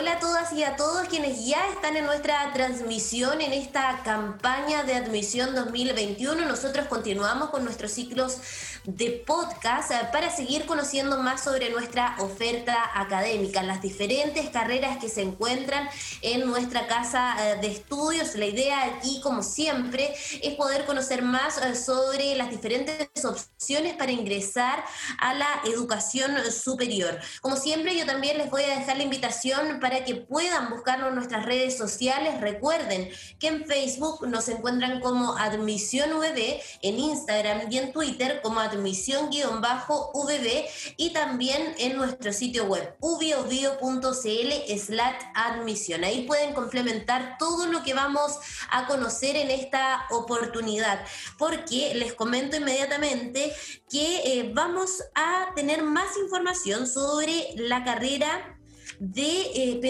Hola a todas y a todos quienes ya están en nuestra transmisión en esta campaña de admisión 2021. Nosotros continuamos con nuestros ciclos de podcast eh, para seguir conociendo más sobre nuestra oferta académica, las diferentes carreras que se encuentran en nuestra casa eh, de estudios. La idea aquí, como siempre, es poder conocer más eh, sobre las diferentes opciones para ingresar a la educación superior. Como siempre, yo también les voy a dejar la invitación para que puedan buscarnos en nuestras redes sociales. Recuerden que en Facebook nos encuentran como Admisión VB, en Instagram y en Twitter como admisión-vb y también en nuestro sitio web ubiobio.cl slash admisión. Ahí pueden complementar todo lo que vamos a conocer en esta oportunidad, porque les comento inmediatamente que eh, vamos a tener más información sobre la carrera de eh,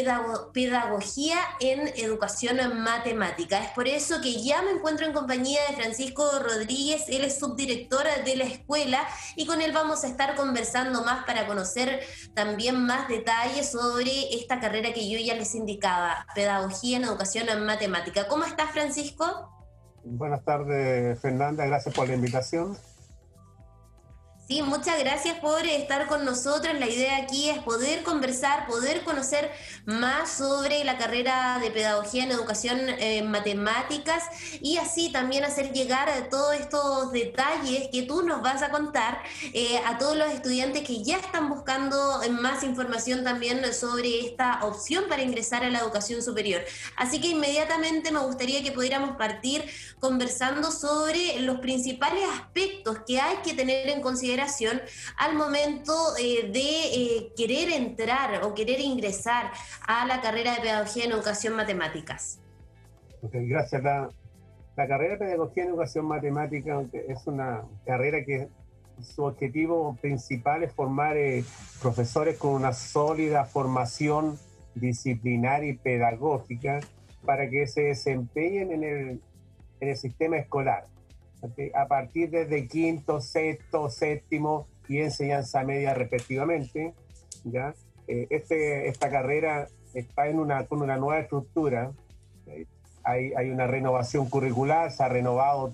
pedagogía en educación matemática. Es por eso que ya me encuentro en compañía de Francisco Rodríguez, él es subdirector de la escuela y con él vamos a estar conversando más para conocer también más detalles sobre esta carrera que yo ya les indicaba, pedagogía en educación matemática. ¿Cómo estás, Francisco? Buenas tardes, Fernanda, gracias por la invitación. Sí, muchas gracias por estar con nosotros. La idea aquí es poder conversar, poder conocer más sobre la carrera de pedagogía en educación en matemáticas y así también hacer llegar todos estos detalles que tú nos vas a contar eh, a todos los estudiantes que ya están buscando más información también sobre esta opción para ingresar a la educación superior. Así que inmediatamente me gustaría que pudiéramos partir conversando sobre los principales aspectos que hay que tener en consideración al momento eh, de eh, querer entrar o querer ingresar a la carrera de Pedagogía en Educación Matemáticas? gracias. La, la carrera de Pedagogía en Educación Matemática es una carrera que su objetivo principal es formar eh, profesores con una sólida formación disciplinaria y pedagógica para que se desempeñen en el, en el sistema escolar a partir desde quinto, sexto, séptimo y enseñanza media respectivamente. ¿ya? Eh, este, esta carrera está en una, con una nueva estructura. Hay, hay, una renovación curricular, se ha renovado,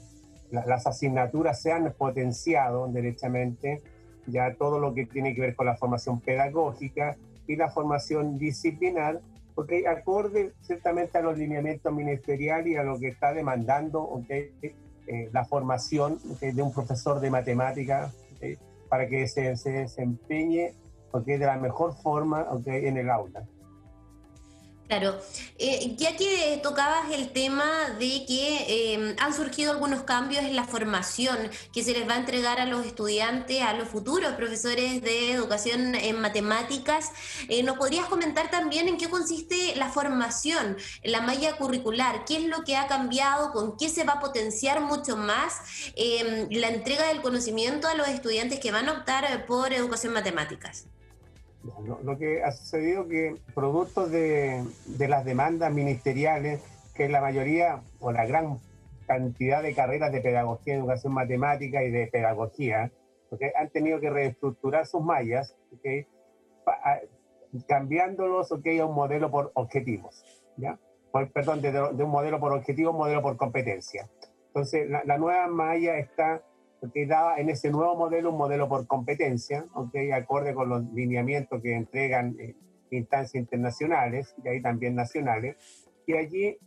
las asignaturas se han potenciado derechamente, ya todo lo que tiene que ver con la formación pedagógica y la formación disciplinar, porque acorde ciertamente a los lineamientos ministeriales y a lo que está demandando okay, eh, la formación de un profesor de matemática para que se, se desempeñe de la mejor forma en el aula. Claro, eh, ya que tocabas el tema de que eh, han surgido algunos cambios en la formación que se les va a entregar a los estudiantes, a los futuros profesores de educación en matemáticas, eh, ¿nos podrías comentar también en qué consiste la formación, la malla curricular? ¿Qué es lo que ha cambiado? ¿Con qué se va a potenciar mucho más la entrega del conocimiento a los estudiantes que van a optar por educación matemáticas? Lo, que ha sucedido que producto de, de, las demandas ministeriales, que la mayoría o la gran cantidad de carreras de pedagogía, educación matemática y de pedagogía, porque han tenido que reestructurar sus mallas, ¿okay? cambiándolos okay, a un modelo por objetivos, ¿ya? perdón, de, de, un modelo por objetivo a un modelo por competencia. Entonces, la, la nueva malla está que daba en ese nuevo modelo un modelo por competencia, okay, acorde con los lineamientos que entregan eh, instancias internacionales y ahí también nacionales. Y allí,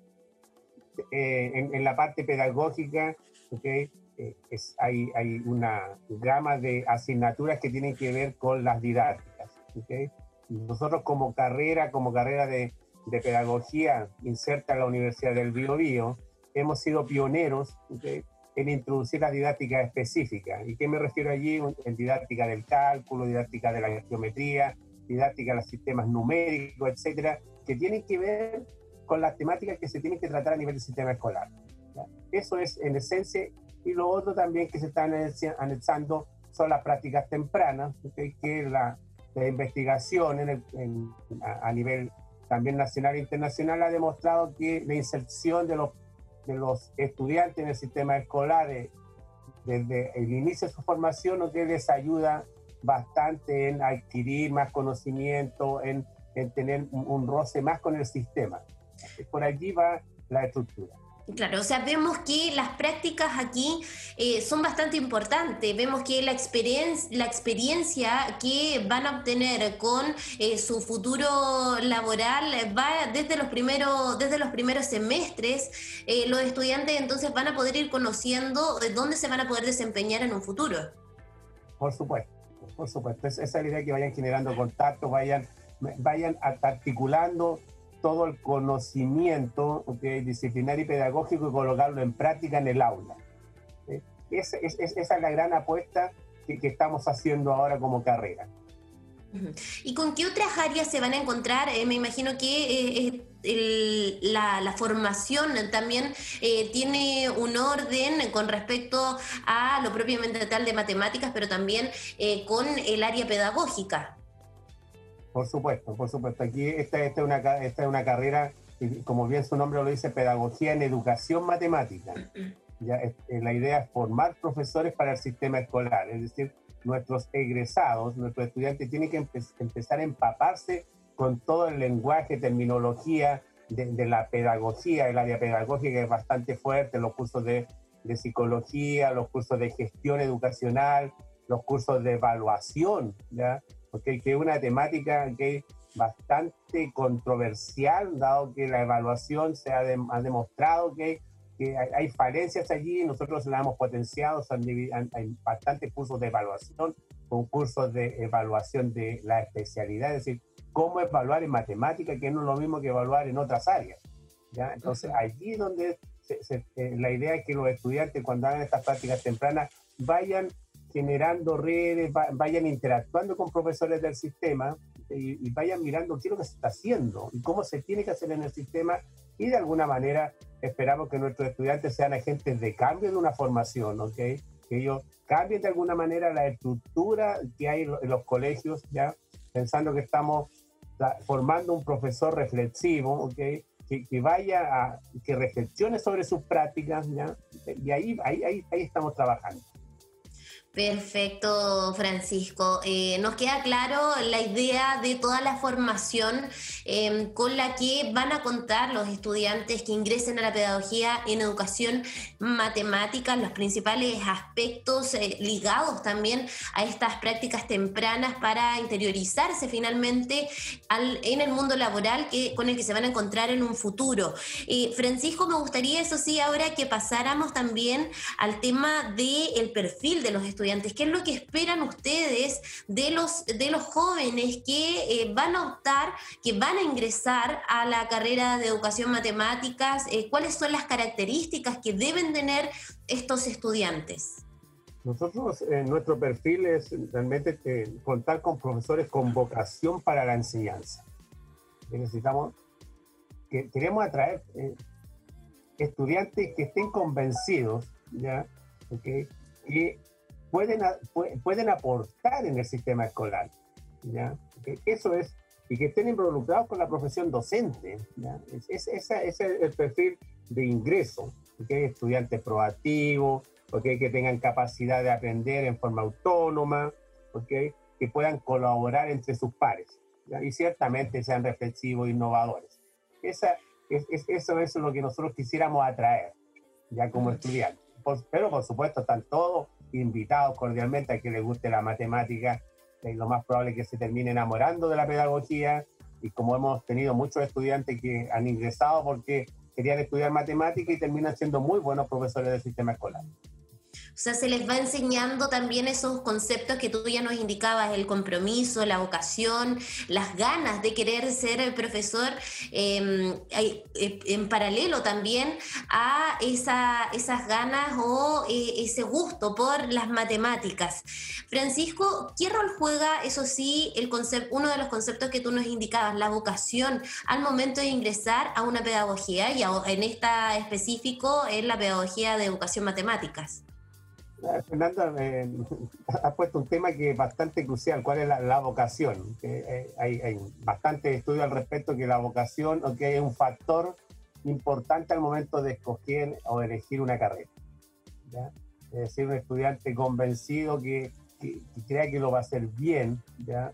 eh, en, la parte pedagógica, okay, eh, es, hay, hay una gama de asignaturas que tienen que ver con las didácticas. Okay. Nosotros como carrera, como carrera de, de pedagogía inserta en la Universidad del Biobío, hemos sido pioneros en introducir la didáctica específica. ¿Y qué me refiero allí? En didáctica del cálculo, didáctica de la geometría, didáctica de los sistemas numéricos, etcétera, que tienen que ver con las temáticas que se tienen que tratar a nivel del sistema escolar. Eso es en esencia. Y lo otro también que se está anexando son las prácticas tempranas, que la, la investigación en a, a nivel también nacional e internacional ha demostrado que la inserción de los de los estudiantes en el sistema escolar eh, desde el inicio de su formación, que les ayuda bastante en adquirir más conocimiento, en, en tener un, roce más con el sistema. Por allí va la estructura. Claro, o sea, vemos que las prácticas aquí eh, son bastante importantes. Vemos que la, experiencia, la experiencia que van a obtener con eh, su futuro laboral va desde los primeros, desde los primeros semestres. Eh, los estudiantes entonces van a poder ir conociendo dónde se van a poder desempeñar en un futuro. Por supuesto, por supuesto. Esa es la idea que vayan generando contacto, vayan, vayan articulando todo el conocimiento disciplinario y pedagógico y colocarlo en práctica en el aula. esa es la gran apuesta que, estamos haciendo ahora como carrera. ¿Y con qué otras áreas se van a encontrar? Eh, me imagino que eh, la, formación también eh, tiene un orden con respecto a lo propiamente tal de matemáticas, pero también con el área pedagógica. Por supuesto, por supuesto. Aquí esta, esta, es, una, esta es una carrera, como bien su nombre lo dice, pedagogía en educación matemática. Ya, eh, la idea es formar profesores para el sistema escolar, es decir, nuestros egresados, nuestros estudiantes tienen que empezar a empaparse con todo el lenguaje, terminología de, la pedagogía, el área pedagógica es bastante fuerte, los cursos de, de psicología, los cursos de gestión educacional, los cursos de evaluación, ¿ya? Porque que es una temática que es bastante controversial, dado que la evaluación se ha, demostrado que, que hay, falencias allí, nosotros la hemos potenciado, hay bastantes cursos de evaluación, con cursos de evaluación de la especialidad, es decir, cómo evaluar en matemática, que no es lo mismo que evaluar en otras áreas. ¿ya? Entonces, allí donde eh, la idea es que los estudiantes cuando hagan estas prácticas tempranas vayan generando redes, vayan interactuando con profesores del sistema y, vayan mirando qué es lo que se está haciendo y cómo se tiene que hacer en el sistema y de alguna manera esperamos que nuestros estudiantes sean agentes de cambio de una formación, ¿ok? Que ellos cambien de alguna manera la estructura que hay en los colegios, ¿ya? Pensando que estamos formando un profesor reflexivo, ¿ok? Que, vaya a, que reflexione sobre sus prácticas, ¿ya? Y ahí, ahí, ahí estamos trabajando. Perfecto, Francisco. Eh, nos queda claro la idea de toda la formación em, con la que van a contar los estudiantes que ingresen a la pedagogía en educación matemática, los principales aspectos eh, ligados también a estas prácticas tempranas para interiorizarse finalmente en el mundo laboral que, con el que se van a encontrar en un futuro. Eh, Francisco, me gustaría, eso sí, ahora que pasáramos también al tema del perfil de los estudiantes estudiantes? ¿Qué es lo que esperan ustedes de los, de los jóvenes que eh, van a optar, que van a ingresar a la carrera de educación matemáticas? Eh, ¿Cuáles son las características que deben tener estos estudiantes? Nosotros, en nuestro perfil es realmente eh, contar con profesores con vocación para la enseñanza. necesitamos, que, queremos atraer estudiantes que estén convencidos, ¿ya? Okay, que pueden, pueden aportar en el sistema escolar. ¿ya? Eso es, y que estén involucrados con la profesión docente. ¿ya? Es, ese es el perfil de ingreso, que estudiantes proactivos, ¿okay? que tengan capacidad de aprender en forma autónoma, ¿okay? que puedan colaborar entre sus pares y ciertamente sean reflexivos e innovadores. Esa, es, eso, es lo que nosotros quisiéramos atraer ya como estudiantes. pero por supuesto están todos invitados cordialmente a que les guste la matemática, es lo más probable que se termine enamorando de la pedagogía y como hemos tenido muchos estudiantes que han ingresado porque querían estudiar matemática y terminan siendo muy buenos profesores del sistema escolar. O sea, se les va enseñando también esos conceptos que tú ya nos indicabas, el compromiso, la vocación, las ganas de querer ser profesor, em, eh, en paralelo también a esa, esas ganas o eh, ese gusto por las matemáticas. Francisco, ¿qué rol juega, eso sí, el concepto, uno de los conceptos que tú nos indicabas, la vocación al momento de ingresar a una pedagogía y en esta específico en la pedagogía de educación matemáticas? Fernando eh, ha puesto un tema que es bastante crucial, ¿cuál es la, vocación? Eh, hay, hay, bastante estudio al respecto que la vocación okay, es un factor importante al momento de escoger o elegir una carrera. Es decir, un estudiante convencido que, que, crea que lo va a hacer bien, ¿ya?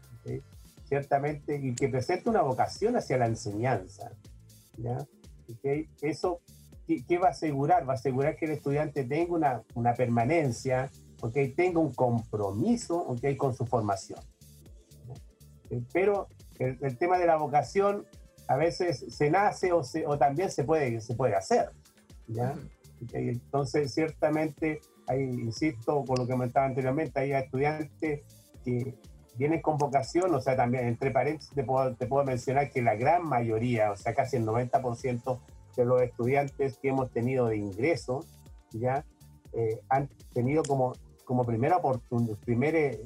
ciertamente, y que presente una vocación hacia la enseñanza. ¿ya? Eso, ¿qué, va a asegurar? Va a asegurar que el estudiante tenga una, una permanencia, ¿okay? tenga un compromiso ¿okay? con su formación. Pero el, el, tema de la vocación a veces se nace o, se, o también se puede, se puede hacer. ¿ya? Entonces, ciertamente, hay, insisto, con lo que comentaba anteriormente, hay estudiantes que vienen con vocación, o sea, también entre paréntesis te puedo, te puedo mencionar que la gran mayoría, o sea, casi el 90% de los estudiantes que hemos tenido de ingreso, ya eh, han tenido como, como primera primera,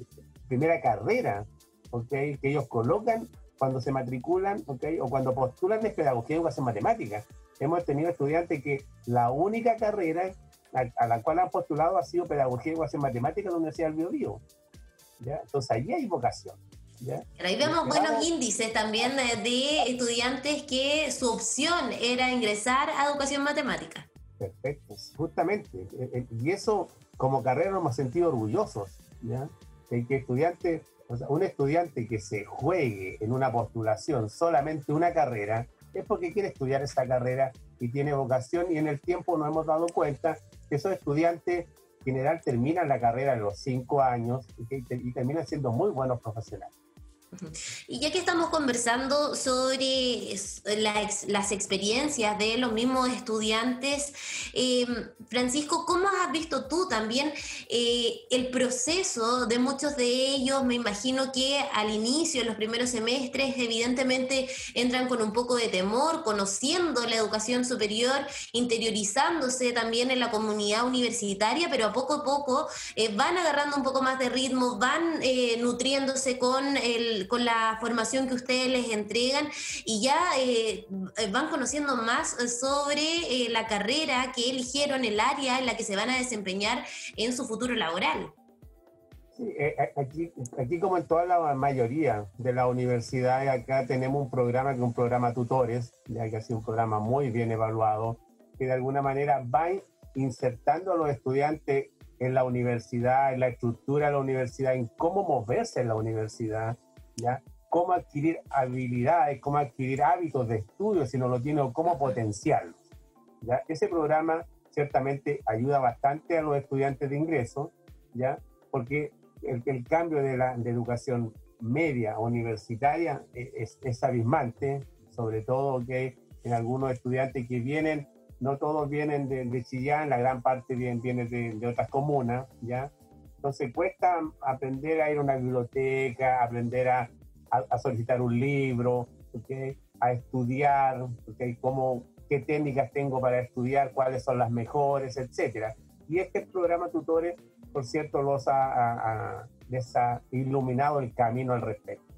primera carrera, ¿okay? que ellos colocan cuando se matriculan, ¿okay? o cuando postulan de pedagogía y educación matemática. Hemos tenido estudiantes que la única carrera a, la cual han postulado ha sido pedagogía y educación matemática en la Universidad del Biobío. Entonces ahí hay vocación. ¿Ya? Pero ahí vemos buenos índices también de estudiantes que su opción era ingresar a educación matemática. Perfecto, justamente. Eh, eh, y eso como carrera nos hemos sentido orgullosos, ¿ya? De que estudiantes, o sea, un estudiante que se juegue en una postulación solamente una carrera, es porque quiere estudiar esa carrera y tiene vocación y en el tiempo nos hemos dado cuenta que esos estudiantes general terminan la carrera a los cinco años y, terminan siendo muy buenos profesionales. Y ya que estamos conversando sobre las experiencias de los mismos estudiantes, eh, Francisco, ¿cómo has visto tú también eh, el proceso de muchos de ellos? Me imagino que al inicio, en los primeros semestres, evidentemente entran con un poco de temor, conociendo la educación superior, interiorizándose también en la comunidad universitaria, pero a poco a poco eh, van agarrando un poco más de ritmo, van nutriéndose con el con la formación que ustedes les entregan y ya eh, van conociendo más sobre eh, la carrera que eligieron, el área en la que se van a desempeñar en su futuro laboral. Sí, eh, aquí, aquí como en toda la mayoría de las universidades, acá tenemos un programa que es un programa tutores, ya que ha sido un programa muy bien evaluado, que de alguna manera va insertando a los estudiantes en la universidad, en la estructura de la universidad, en cómo moverse en la universidad, ¿ya? Cómo adquirir habilidades, cómo adquirir hábitos de estudio si no lo tiene o cómo potenciarlos. ¿ya? Ese programa ciertamente ayuda bastante a los estudiantes de ingreso, ¿ya? Porque el, el cambio de la de educación media universitaria e, es, es, abismante, sobre todo que en algunos estudiantes que vienen, no todos vienen de, de Chillán, la gran parte viene, viene de, de, otras comunas, ¿ya? Entonces cuesta aprender a ir a una biblioteca, aprender a, solicitar un libro, a estudiar. Cómo, qué técnicas tengo para estudiar, cuáles son las mejores, etc. Y este programa Tutores, por cierto, los ha iluminado el camino al respecto.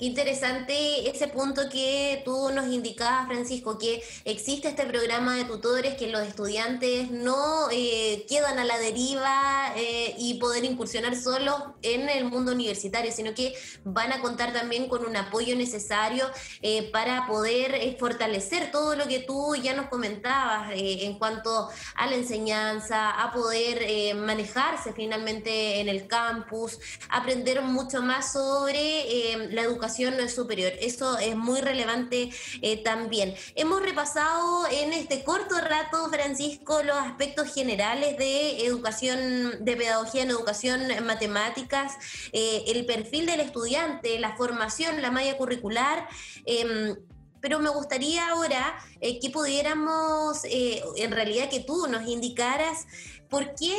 Qué interesante ese punto que tú nos indicabas, Francisco, que existe este programa de tutores, que los estudiantes no eh, quedan a la deriva eh, y poder incursionar solos en el mundo universitario, sino que van a contar también con un apoyo necesario eh, para poder fortalecer todo lo que tú ya nos comentabas en cuanto a la enseñanza, a poder manejarse finalmente en el campus, aprender mucho más sobre la educación superior. Eso es muy relevante eh, también. Hemos repasado en este corto rato, Francisco, los aspectos generales de educación, de pedagogía en educación en matemáticas, eh, el perfil del estudiante, la formación, la malla curricular em, pero me gustaría ahora eh, que pudiéramos, en realidad que tú nos indicaras por qué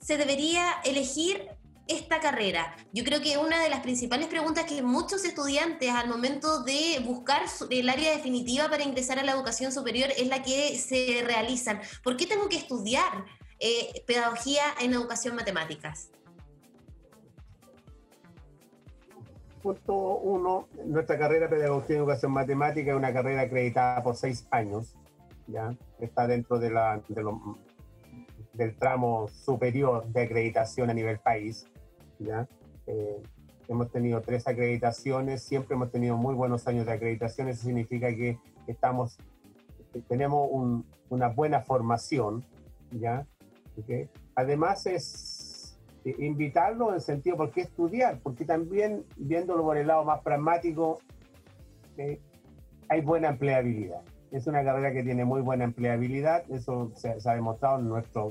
se debería elegir esta carrera? Yo creo que una de las principales preguntas que muchos estudiantes al momento de buscar el área definitiva para ingresar a la educación superior es la que se realizan. ¿Por qué tengo que estudiar eh, pedagogía en educación matemáticas? Punto uno, nuestra carrera de Pedagogía en Educación Matemática es una carrera acreditada por seis años, ¿ya? Está dentro de la, del tramo superior de acreditación a nivel país. ¿Ya? Eh, hemos tenido tres acreditaciones, siempre hemos tenido muy buenos años de acreditación, eso significa que estamos, tenemos una buena formación, ¿ya? Además es, eh, invitarlo en el sentido, ¿por qué estudiar? Porque también, viéndolo por el lado más pragmático, eh, hay buena empleabilidad. Es una carrera que tiene muy buena empleabilidad, eso se, ha demostrado en nuestra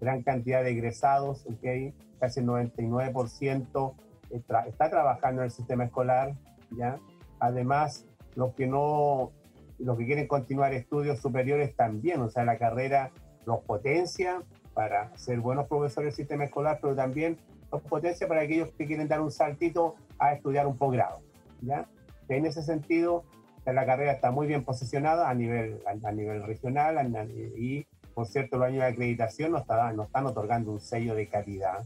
gran cantidad de egresados, ¿okay? Casi el 99% está, está trabajando en el sistema escolar, ¿ya? Además, los que no, los que quieren continuar estudios superiores también, o sea, la carrera los potencia para ser buenos profesores del sistema escolar, pero también los potencia para aquellos que quieren dar un saltito a estudiar un posgrado, ¿ya? En ese sentido, la carrera está muy bien posicionada a nivel, a, nivel regional y, por cierto, los años de acreditación nos, nos están otorgando un sello de calidad,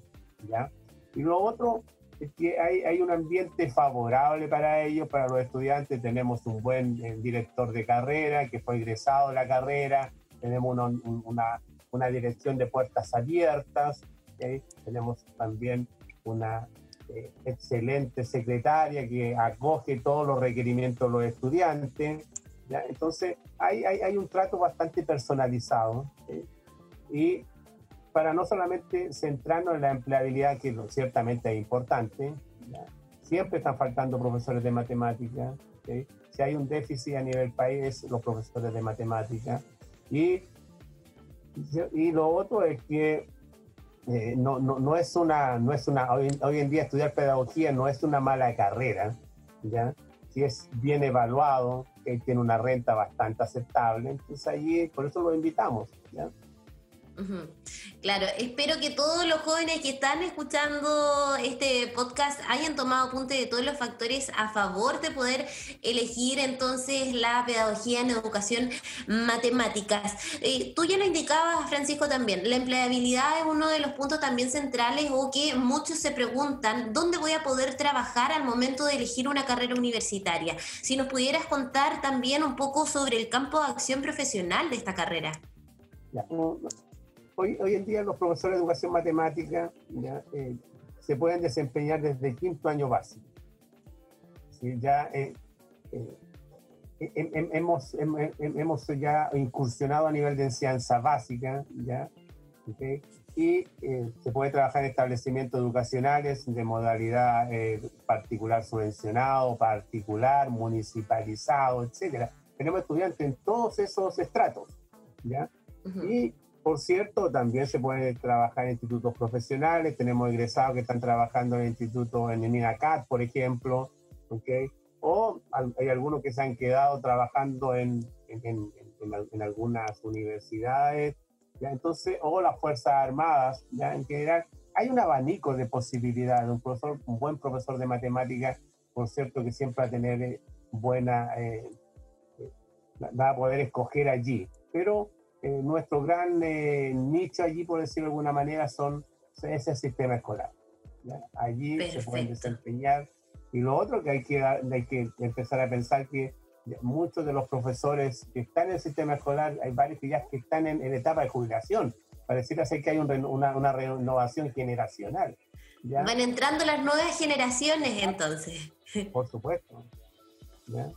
¿ya? Y lo otro es que hay, hay, un ambiente favorable para ellos, para los estudiantes. Tenemos un buen eh, director de carrera que fue egresado de la carrera, tenemos una, una, una dirección de puertas abiertas, tenemos también una eh, excelente secretaria que acoge todos los requerimientos de los estudiantes. ¿ya? Entonces, hay, hay, hay, un trato bastante personalizado. Y para no solamente centrarnos en la empleabilidad, que ciertamente es importante, siempre están faltando profesores de matemáticas. Si hay un déficit a nivel país, los profesores de matemáticas. Y, y lo otro es que eh, no, no, no, es una, no es una hoy, hoy, en día estudiar pedagogía no es una mala carrera, ¿ya? Si es bien evaluado, que tiene una renta bastante aceptable, entonces allí, por eso lo invitamos, ¿ya? Claro, espero que todos los jóvenes que están escuchando este podcast hayan tomado apunte de todos los factores a favor de poder elegir entonces la pedagogía en educación matemáticas. Eh, tú ya lo indicabas, Francisco, también, la empleabilidad es uno de los puntos también centrales o que muchos se preguntan, ¿dónde voy a poder trabajar al momento de elegir una carrera universitaria? Si nos pudieras contar también un poco sobre el campo de acción profesional de esta carrera. Hoy, hoy en día los profesores de educación matemática ya, eh, se pueden desempeñar desde el quinto año básico. Ya eh, eh, hemos, hemos ya incursionado a nivel de enseñanza básica, ¿ya? y se puede trabajar en establecimientos educacionales de modalidad particular subvencionado, particular, municipalizado, etc. Tenemos estudiantes en todos esos estratos. ¿ya? Y por cierto, también se puede trabajar en institutos profesionales. Tenemos egresados que están trabajando en institutos en INACAT, por ejemplo. ¿okay? O hay algunos que se han quedado trabajando en, en, en, algunas universidades. ¿ya? Entonces, o las Fuerzas Armadas, ¿ya? en general. Hay un abanico de posibilidades. Un, profesor, un buen profesor de matemáticas, por cierto, que siempre va a tener eh, buena, eh, eh, va a poder escoger allí. Pero eh, nuestro gran eh, nicho allí, por decirlo de alguna manera, son ese sistema escolar. Allí se pueden desempeñar. Y lo otro que hay que, hay que empezar a pensar que muchos de los profesores que están en el sistema escolar, hay varios que ya que están en, etapa de jubilación. Pareciera ser que hay una, una, renovación generacional. Van entrando las nuevas generaciones entonces. Por supuesto. ¿ya?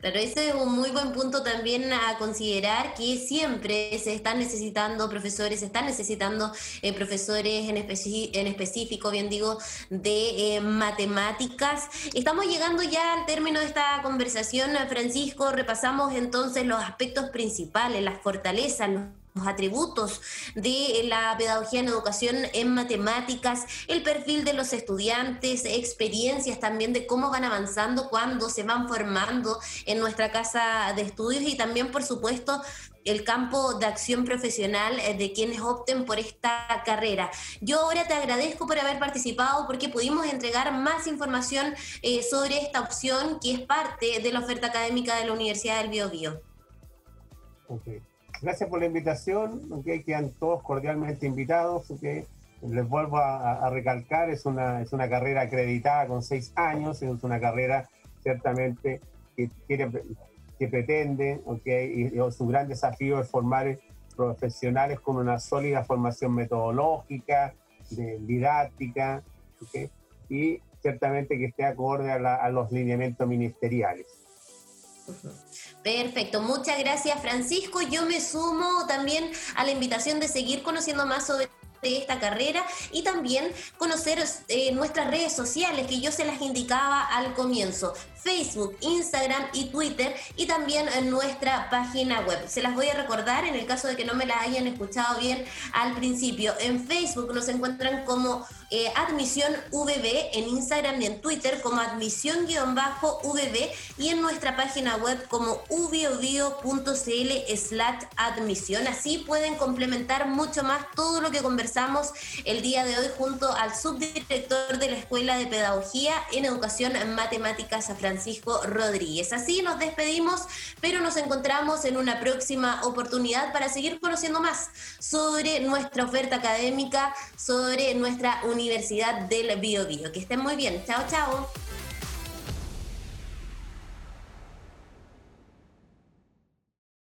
Claro, ese es un muy buen punto también a considerar, que siempre se están necesitando profesores, se están necesitando eh, profesores en, en, específico, bien digo, de eh, matemáticas. Estamos llegando ya al término de esta conversación, Francisco, repasamos entonces los aspectos principales, las fortalezas, los atributos de la pedagogía en educación en matemáticas, el perfil de los estudiantes, experiencias también de cómo van avanzando cuando se van formando en nuestra casa de estudios y también, por supuesto, el campo de acción profesional eh, de quienes opten por esta carrera. Yo ahora te agradezco por haber participado porque pudimos entregar más información eh, sobre esta opción que es parte de la oferta académica de la Universidad del Biobío. Okay. Gracias por la invitación, okay, quedan todos cordialmente invitados. Okay. Les vuelvo a, recalcar, es una, es una carrera acreditada con seis años, es una carrera ciertamente que, quiere, que pretende, okay, y, su gran desafío es formar profesionales con una sólida formación metodológica, de, didáctica, y ciertamente que esté acorde a, a los lineamientos ministeriales. Perfecto, muchas gracias Francisco. Yo me sumo también a la invitación de seguir conociendo más sobre esta carrera y también conocer eh, nuestras redes sociales que yo se las indicaba al comienzo. Facebook, Instagram y Twitter y también en nuestra página web. Se las voy a recordar en el caso de que no me la hayan escuchado bien al principio. En Facebook nos encuentran como eh, Admisión VB, en Instagram y en Twitter como admisión-VB y en nuestra página web como ubiodio.cl slash admisión. Así pueden complementar mucho más todo lo que conversamos el día de hoy junto al subdirector de la Escuela de Pedagogía en Educación Matemáticas Francisco Rodríguez. Así nos despedimos, pero nos encontramos en una próxima oportunidad para seguir conociendo más sobre nuestra oferta académica, sobre nuestra Universidad del Bio, Bio. Que estén muy bien. Chao, chao.